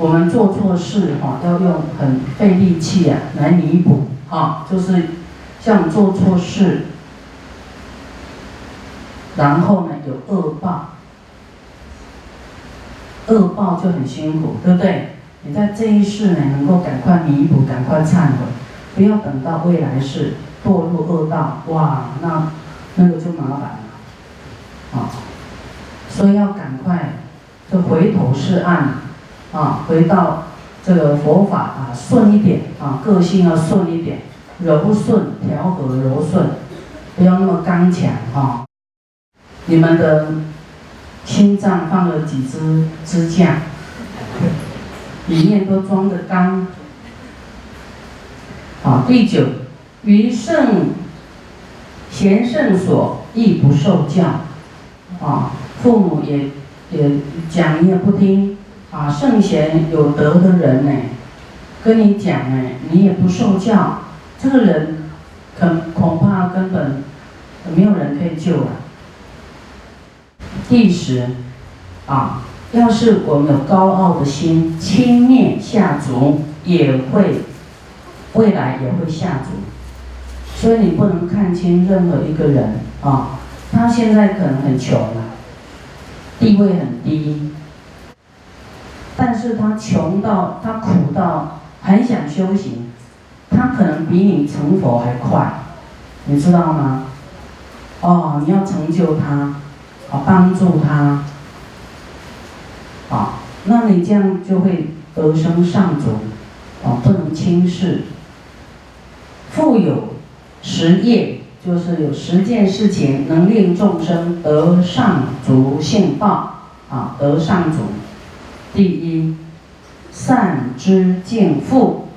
我们做错事哈，要用很费力气啊来弥补哈，就是像做错事，然后呢有恶报，恶报就很辛苦，对不对？你在这一世呢，能够赶快弥补，赶快忏悔，不要等到未来世堕入恶道，哇，那那个就麻烦了，啊，所以要赶快就回头是岸，啊，回到这个佛法啊，顺一点啊，个性要顺一点，柔顺调和柔顺，不要那么刚强哈。你们的心脏放了几支支架？里面都装的钢。好，第九，于圣贤圣所亦不受教，啊，父母也也讲你也不听，啊，圣贤有德的人呢，跟你讲呢，你也不受教，这个人恐恐怕根本没有人可以救了。第十，啊。要是我们有高傲的心，轻蔑下足，也会未来也会下足。所以你不能看清任何一个人啊，他现在可能很穷了，地位很低，但是他穷到他苦到很想修行，他可能比你成佛还快，你知道吗？哦，你要成就他，啊，帮助他。啊，那你这样就会得生上主，啊，不能轻视。富有实业，就是有十件事情能令众生得上足性报，啊，得上主。第一，善知敬父，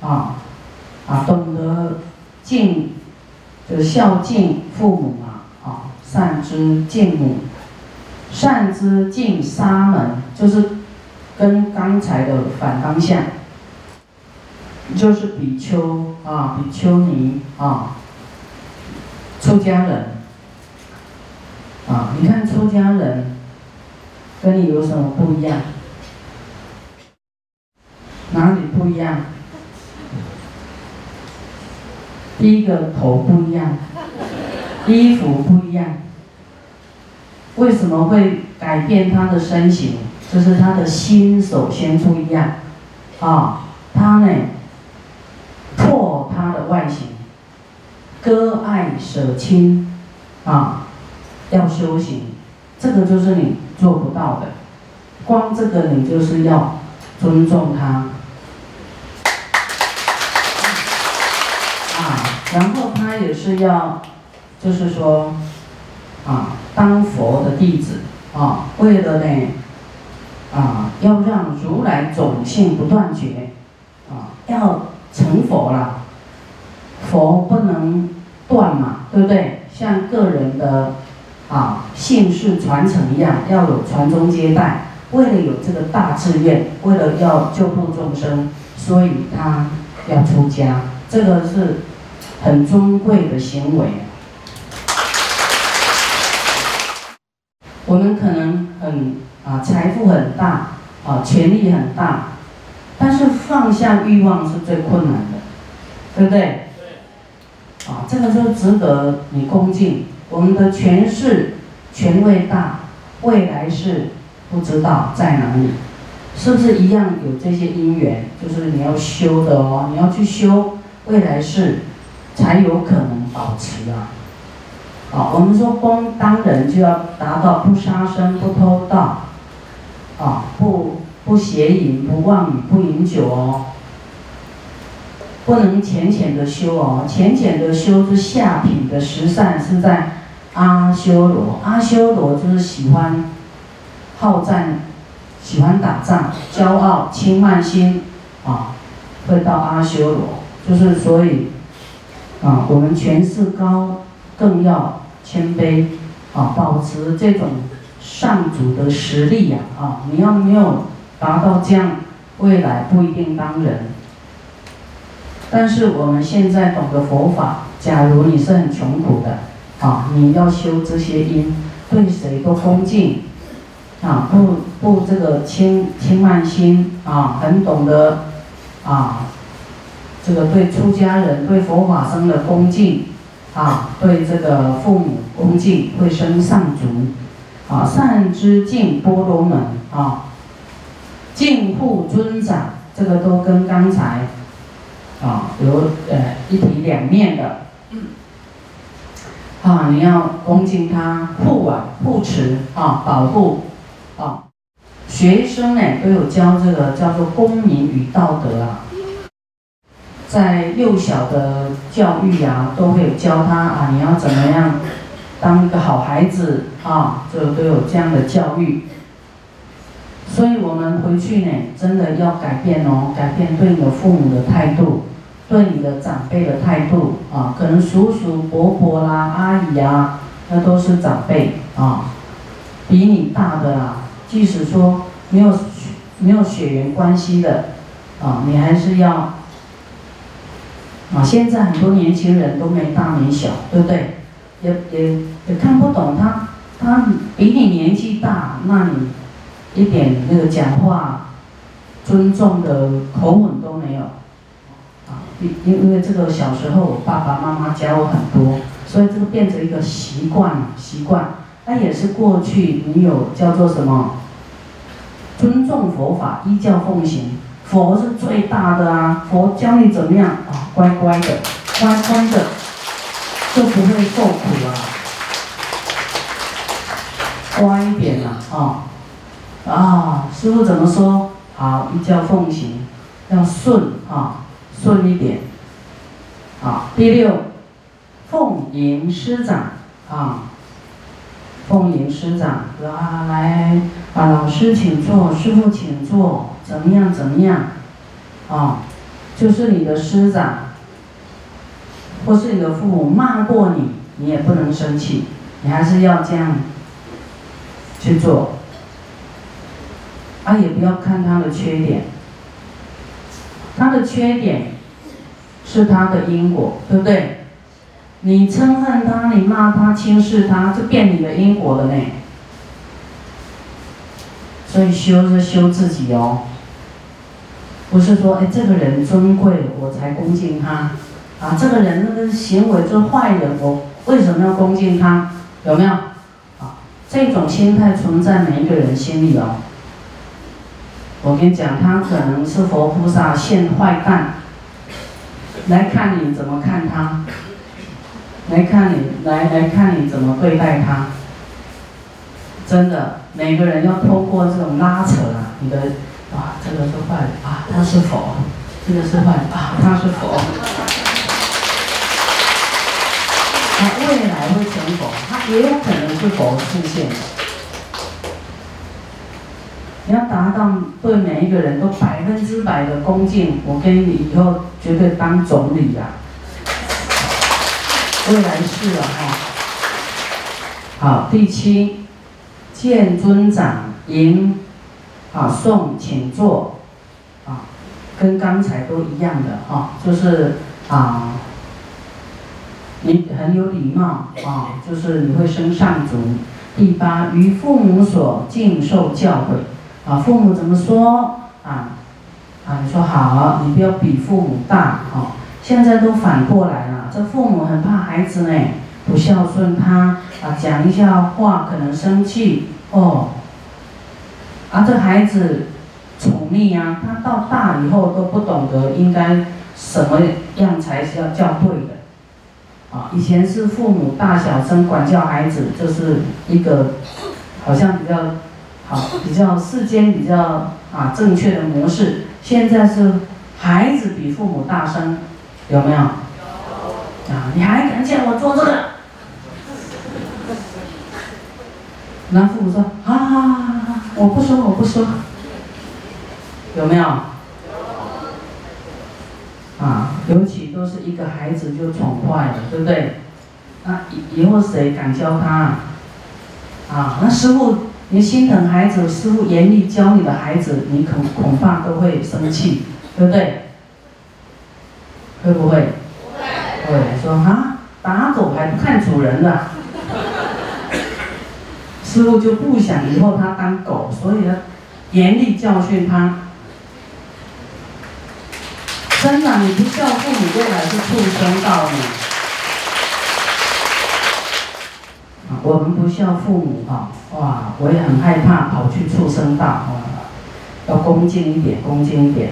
啊，啊，懂得敬，就孝敬父母嘛，啊，善知敬母。善知敬沙门，就是跟刚才的反方向，就是比丘啊，比丘尼啊，出家人啊，你看出家人跟你有什么不一样？哪里不一样？第一个头不一样，衣服不一样。为什么会改变他的身形？就是他的心首先不一样，啊，他呢破他的外形，割爱舍亲，啊，要修行，这个就是你做不到的，光这个你就是要尊重他，啊，然后他也是要，就是说。啊，当佛的弟子啊，为了呢，啊，要让如来种性不断绝，啊，要成佛了，佛不能断嘛，对不对？像个人的啊姓氏传承一样，要有传宗接代。为了有这个大志愿，为了要救度众生，所以他要出家，这个是很尊贵的行为。我们可能很啊财富很大啊权力很大，但是放下欲望是最困难的，对不对？啊，这个就值得你恭敬。我们的权势权位大，未来是不知道在哪里，是不是一样有这些因缘？就是你要修的哦，你要去修，未来是才有可能保持啊。啊，我们说光当人就要达到不杀生、不偷盗，啊，不不邪淫、不妄语、不饮酒哦，不能浅浅的修哦，浅浅的修是下品的十善是在阿修罗，阿修罗就是喜欢好战、喜欢打仗、骄傲、轻慢心，啊，会到阿修罗，就是所以，啊，我们权势高，更要。谦卑，啊，保持这种上主的实力呀，啊，你要没有达到这样，未来不一定当人。但是我们现在懂得佛法，假如你是很穷苦的，啊，你要修这些因，对谁都恭敬，啊，不不这个轻轻慢心啊，很懂得啊，这个对出家人、对佛法僧的恭敬啊，对这个父母恭敬，会生上足啊，善知敬波罗门啊，敬护尊长，这个都跟刚才啊有呃一体两面的。嗯啊，你要恭敬他，护啊，护持啊，保护啊。学生呢都有教这个叫做公民与道德啊，在幼小的教育啊，都会有教他啊，你要怎么样当一个好孩子啊，这都有这样的教育。所以我们回去呢，真的要改变哦，改变对你的父母的态度。对你的长辈的态度啊，可能叔叔伯伯啦、阿姨啊，那都是长辈啊，比你大的啊，即使说没有没有血缘关系的啊，你还是要啊。现在很多年轻人都没大没小，对不对？也也也看不懂他，他比你年纪大，那你一点那个讲话尊重的口吻都没有。啊因因为这个小时候爸爸妈妈教我很多，所以这个变成一个习惯习惯。那也是过去你有叫做什么？尊重佛法，依教奉行。佛是最大的啊，佛教你怎么样啊？乖乖的，乖乖的，就不会受苦啊。乖一点呐，啊啊！师傅怎么说？好，一教奉行，要顺啊。顺一点，啊，第六，奉迎师长，啊，奉迎师长，啊，来，啊，老师请坐，师傅请坐，怎么样，怎么样，啊，就是你的师长，或是你的父母骂过你，你也不能生气，你还是要这样去做，啊，也不要看他的缺点。他的缺点是他的因果，对不对？你憎恨他，你骂他，轻视他，就变你的因果了呢。所以修是修自己哦，不是说哎这个人尊贵我才恭敬他，啊这个人那个行为做坏人，我为什么要恭敬他？有没有？啊，这种心态存在每一个人心里哦。我跟你讲，他可能是佛菩萨现坏蛋，来看你怎么看他，来看你，来来看你怎么对待他。真的，每个人要通过这种拉扯啊，你的啊，这个是坏的啊，他是佛，这个是坏的啊，他是佛，他未来会成佛，他也有可能是佛出现。你要达到对每一个人都百分之百的恭敬，我跟你以后绝对当总理呀！未来是了哈。好，第七，见尊长迎，啊送请坐，啊，跟刚才都一样的哈，就是啊，你很有礼貌啊，就是你会升上族。第八，与父母所敬受教诲。啊，父母怎么说啊？啊，你说好，你不要比父母大哦。现在都反过来了，这父母很怕孩子呢，不孝顺他啊，讲一下话可能生气哦。啊，这孩子宠溺啊，他到大以后都不懂得应该什么样才是要叫对的。啊，以前是父母大小声管教孩子，这是一个好像比较。好，比较世间比较啊正确的模式。现在是孩子比父母大声，有没有？有。啊，你还敢叫我做这个？那父母说啊，我不说，我不说。有没有？啊，尤其都是一个孩子就宠坏了，对不对？那以以后谁敢教他？啊，那师傅。你心疼孩子，师傅严厉教你的孩子，你恐恐怕都会生气，对不对？会不会？会。说啊，打狗还不看主人的，师傅就不想以后他当狗，所以呢，严厉教训他。真的，你不孝父母，未来是畜生道呢。我们不孝父母啊，哇，我也很害怕跑去畜生道啊，要恭敬一点，恭敬一点。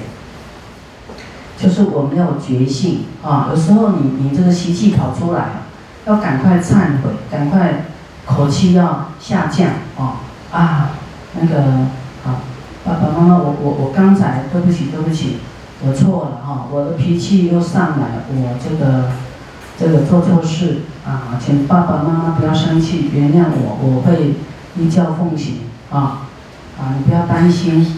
就是我们要有觉性啊，有时候你你这个习气跑出来，要赶快忏悔，赶快口气要下降啊啊，那个啊，爸爸妈妈，我我我刚才对不起对不起。我错了哈，我的脾气又上来，我这个这个做错事啊，请爸爸妈妈不要生气，原谅我，我会依教奉行啊啊，你不要担心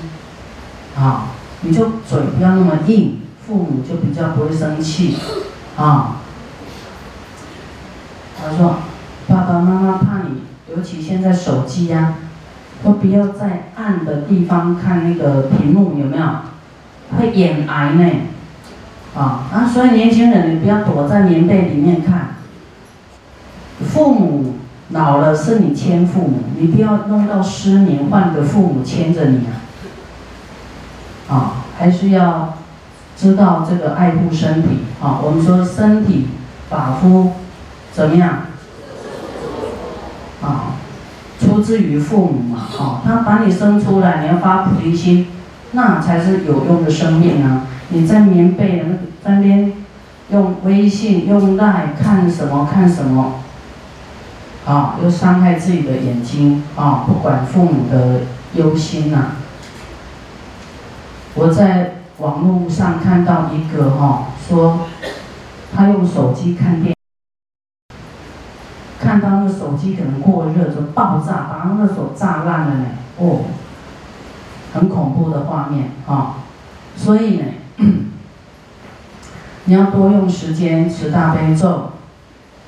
啊，你就嘴不要那么硬，父母就比较不会生气啊。他说，爸爸妈妈，现在手机呀，都不要在暗的地方看那个屏幕，有没有？会眼癌呢，啊啊！所以年轻人，你不要躲在棉被里面看。父母老了是你牵父母，你不要弄到失眠，换个父母牵着你啊！啊，还是要知道这个爱护身体啊。我们说身体发肤怎么样？啊，出自于父母嘛，啊，他把你生出来，你要发菩提心。那才是有用的生命啊！你在棉被那那边用微信用赖看什么看什么，啊，又伤害自己的眼睛啊！不管父母的忧心呐。我在网络上看到一个哈，说他用手机看电，手机可能过热就爆炸，把那个手炸烂了呢，哦。很恐怖的画面啊，所以呢，你要多用时间持大悲咒，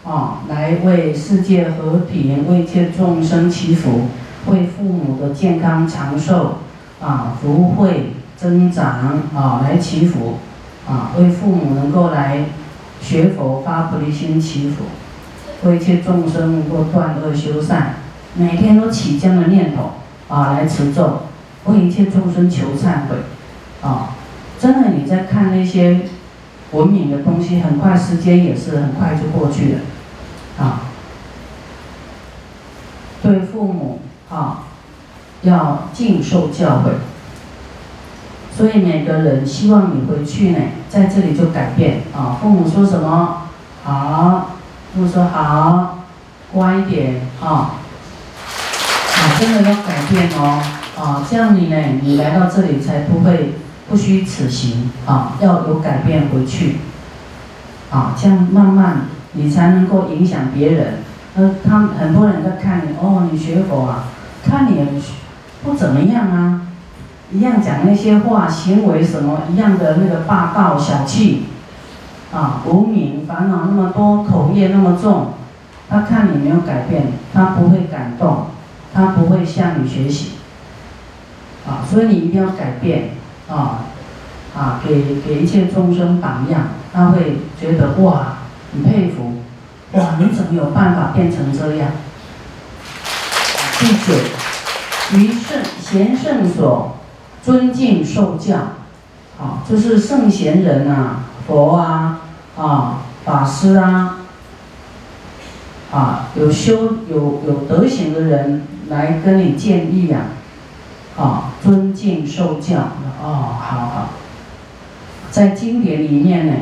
啊，来为世界和平、为一切众生祈福，为父母的健康长寿啊、福慧增长啊来祈福，啊，为父母能够来学佛发菩提心祈福，为一切众生能够断恶修善，每天都起这样的念头啊来持咒。为一切众生求忏悔，啊，真的你在看那些文明的东西，很快时间也是很快就过去了，啊，对父母啊要尽受教诲，所以每个人希望你回去呢，在这里就改变。啊，父母说什么？好，我说好，乖一点啊，啊，真的要改变哦。啊，这样你呢？你来到这里才不会不虚此行啊！要有改变回去，啊，这样慢慢你才能够影响别人。呃，他很多人在看你，哦，你学佛啊，看你不怎么样啊，一样讲那些话，行为什么一样的那个霸道小气，啊，无名烦恼那么多，口业那么重，他看你没有改变，他不会感动，他不会向你学习。啊，所以你一定要改变，啊，啊，给给一切众生榜样，他会觉得哇，很佩服，哇，你怎么有办法变成这样？第九，于圣贤圣所尊敬受教，啊，就是圣贤人啊，佛啊，啊，法师啊，啊，有修有有德行的人来跟你建议啊。啊，尊敬受教哦，好好，在经典里面呢，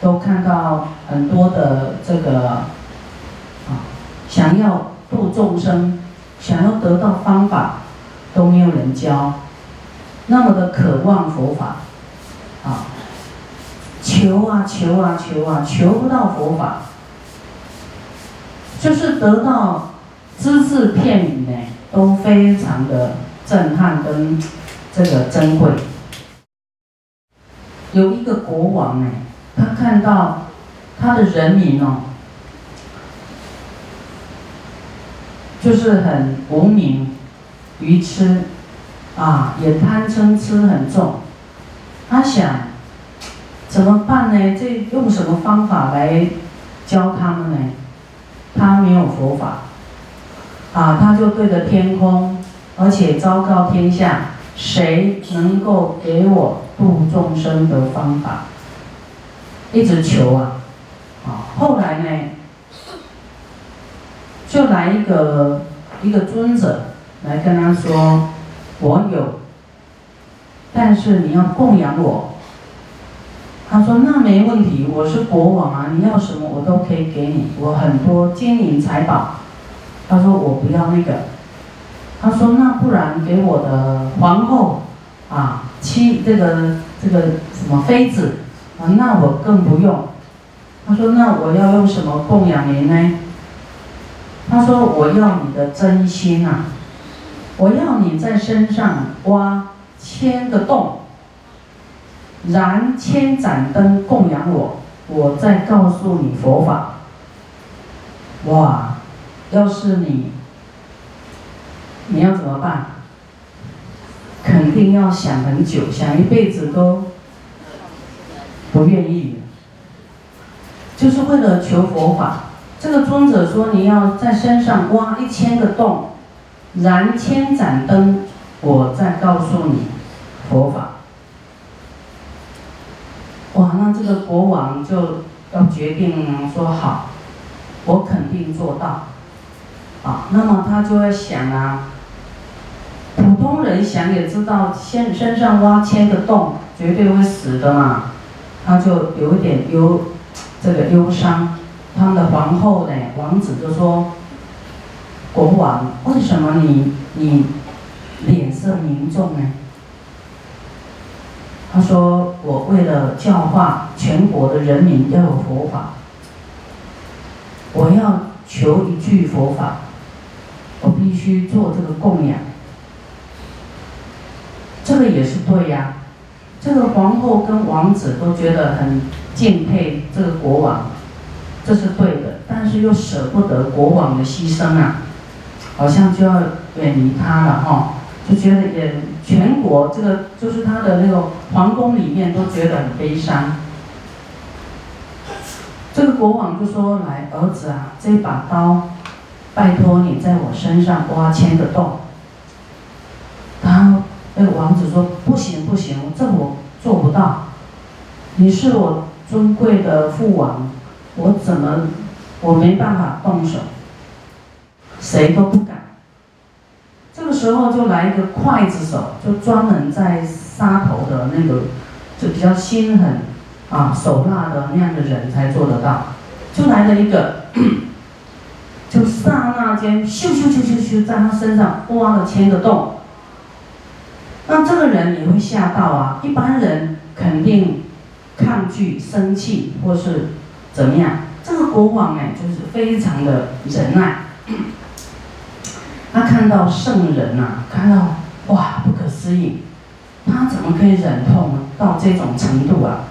都看到很多的这个啊，想要度众生，想要得到方法，都没有人教，那么的渴望佛法，啊，求啊求啊求啊，求不到佛法，就是得到只字片语呢，都非常的。震撼跟这个珍贵，有一个国王呢，他看到他的人民哦，就是很无名、愚痴，啊，也贪嗔痴很重。他想怎么办呢？这用什么方法来教他们呢？他没有佛法，啊，他就对着天空，而且昭告天下，谁能够给我度众生的方法？一直求啊，啊，后来呢，就来一个一个尊者来跟他说，我有，但是你要供养我。他说那没问题，我是国王啊，你要什么我都可以给你，我很多金银财宝。他说我不要那个，他说那不然给我的皇后啊妻这个这个什么妃子啊，那我更不用。他说那我要用什么供养您呢？他说我要你的真心啊，我要你在身上挖千个洞。燃千盏灯供养我，我再告诉你佛法。哇，要是你，你要怎么办？肯定要想很久，想一辈子都不愿意。就是为了求佛法。这个尊者说，你要在身上挖一千个洞，燃千盏灯，我再告诉你佛法。那这个国王就要决定说好，我肯定做到，啊，那么他就会想啊，普通人想也知道，身身上挖千个洞，绝对会死的嘛，他就有一点忧，这个忧伤。他们的皇后呢，王子就说，国王，为什么你你脸色凝重呢？他说：“我为了教化全国的人民要有佛法，我要求一句佛法，我必须做这个供养。这个也是对呀。这个皇后跟王子都觉得很敬佩这个国王，这是对的。但是又舍不得国王的牺牲啊，好像就要远离他了哈。”就觉得也全国这个就是他的那个皇宫里面都觉得很悲伤。这个国王就说：“来，儿子啊，这把刀，拜托你在我身上挖千个洞。”然后那个王子说：“不行不行，这我做不到。你是我尊贵的父王，我怎么我没办法动手，谁都不敢。”时候就来一个刽子手，就专门在杀头的那个，就比较心狠，啊手辣的那样的人才做得到。就来了一个，就刹那间，咻咻咻咻咻，在他身上挖了千个洞。那这个人也会吓到啊，一般人肯定抗拒、生气或是怎么样。这个国王哎，就是非常的忍耐。他看到圣人呐，看到哇，不可思议，他怎么可以忍痛到这种程度啊？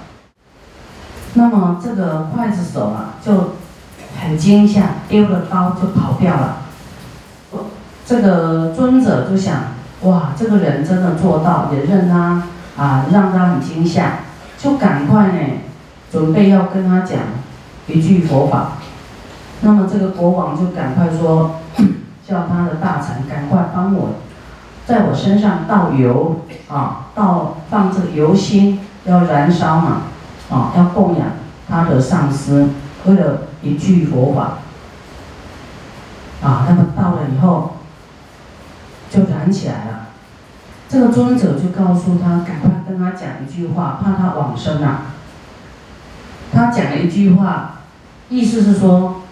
那么这个刽子手啊，就很惊吓，丢了刀就跑掉了。这个尊者就想，哇，这个人真的做到，也认他啊，让他很惊吓，就赶快呢，准备要跟他讲一句佛法。那么这个国王就赶快说。叫他的大臣赶快帮我，在我身上倒油啊，倒放这个油心要燃烧嘛，啊，要供养他的上司，为了一句佛法，啊，那么到了以后就燃起来了。这个尊者就告诉他，赶快跟他讲一句话，怕他往生啊。他讲了一句话，意思是说。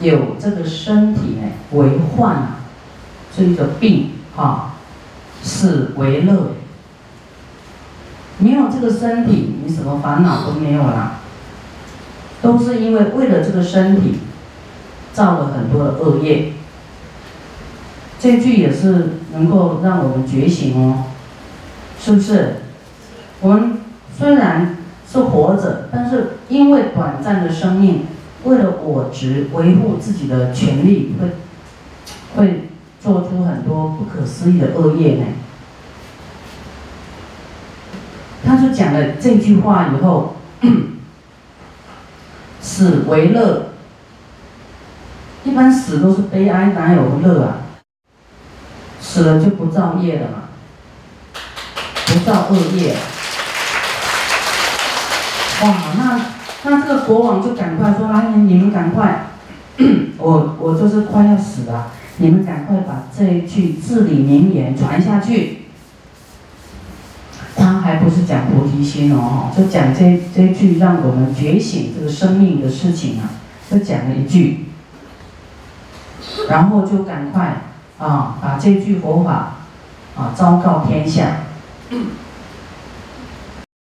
有这个身体呢为患啊，是一个病哈，死为乐。没有这个身体，你什么烦恼都没有了。都是因为为了这个身体，造了很多的恶业。这句也是能够让我们觉醒哦，是不是？我们虽然是活着，但是因为短暂的生命。为了我执，维护自己的权利，会会做出很多不可思议的恶业呢。他就讲了这句话以后，死为乐，一般死都是悲哀，哪有乐啊？死了就不造业了嘛，不造恶业。哇，那那这个国王就赶快说：“来，你们赶快，我我就是快要死了，你们赶快把这一句至理名言传下去。”他还不是讲菩提心哦，就讲这这句让我们觉醒这个生命的事情啊，就讲了一句，然后就赶快啊把这句佛法啊昭告天下。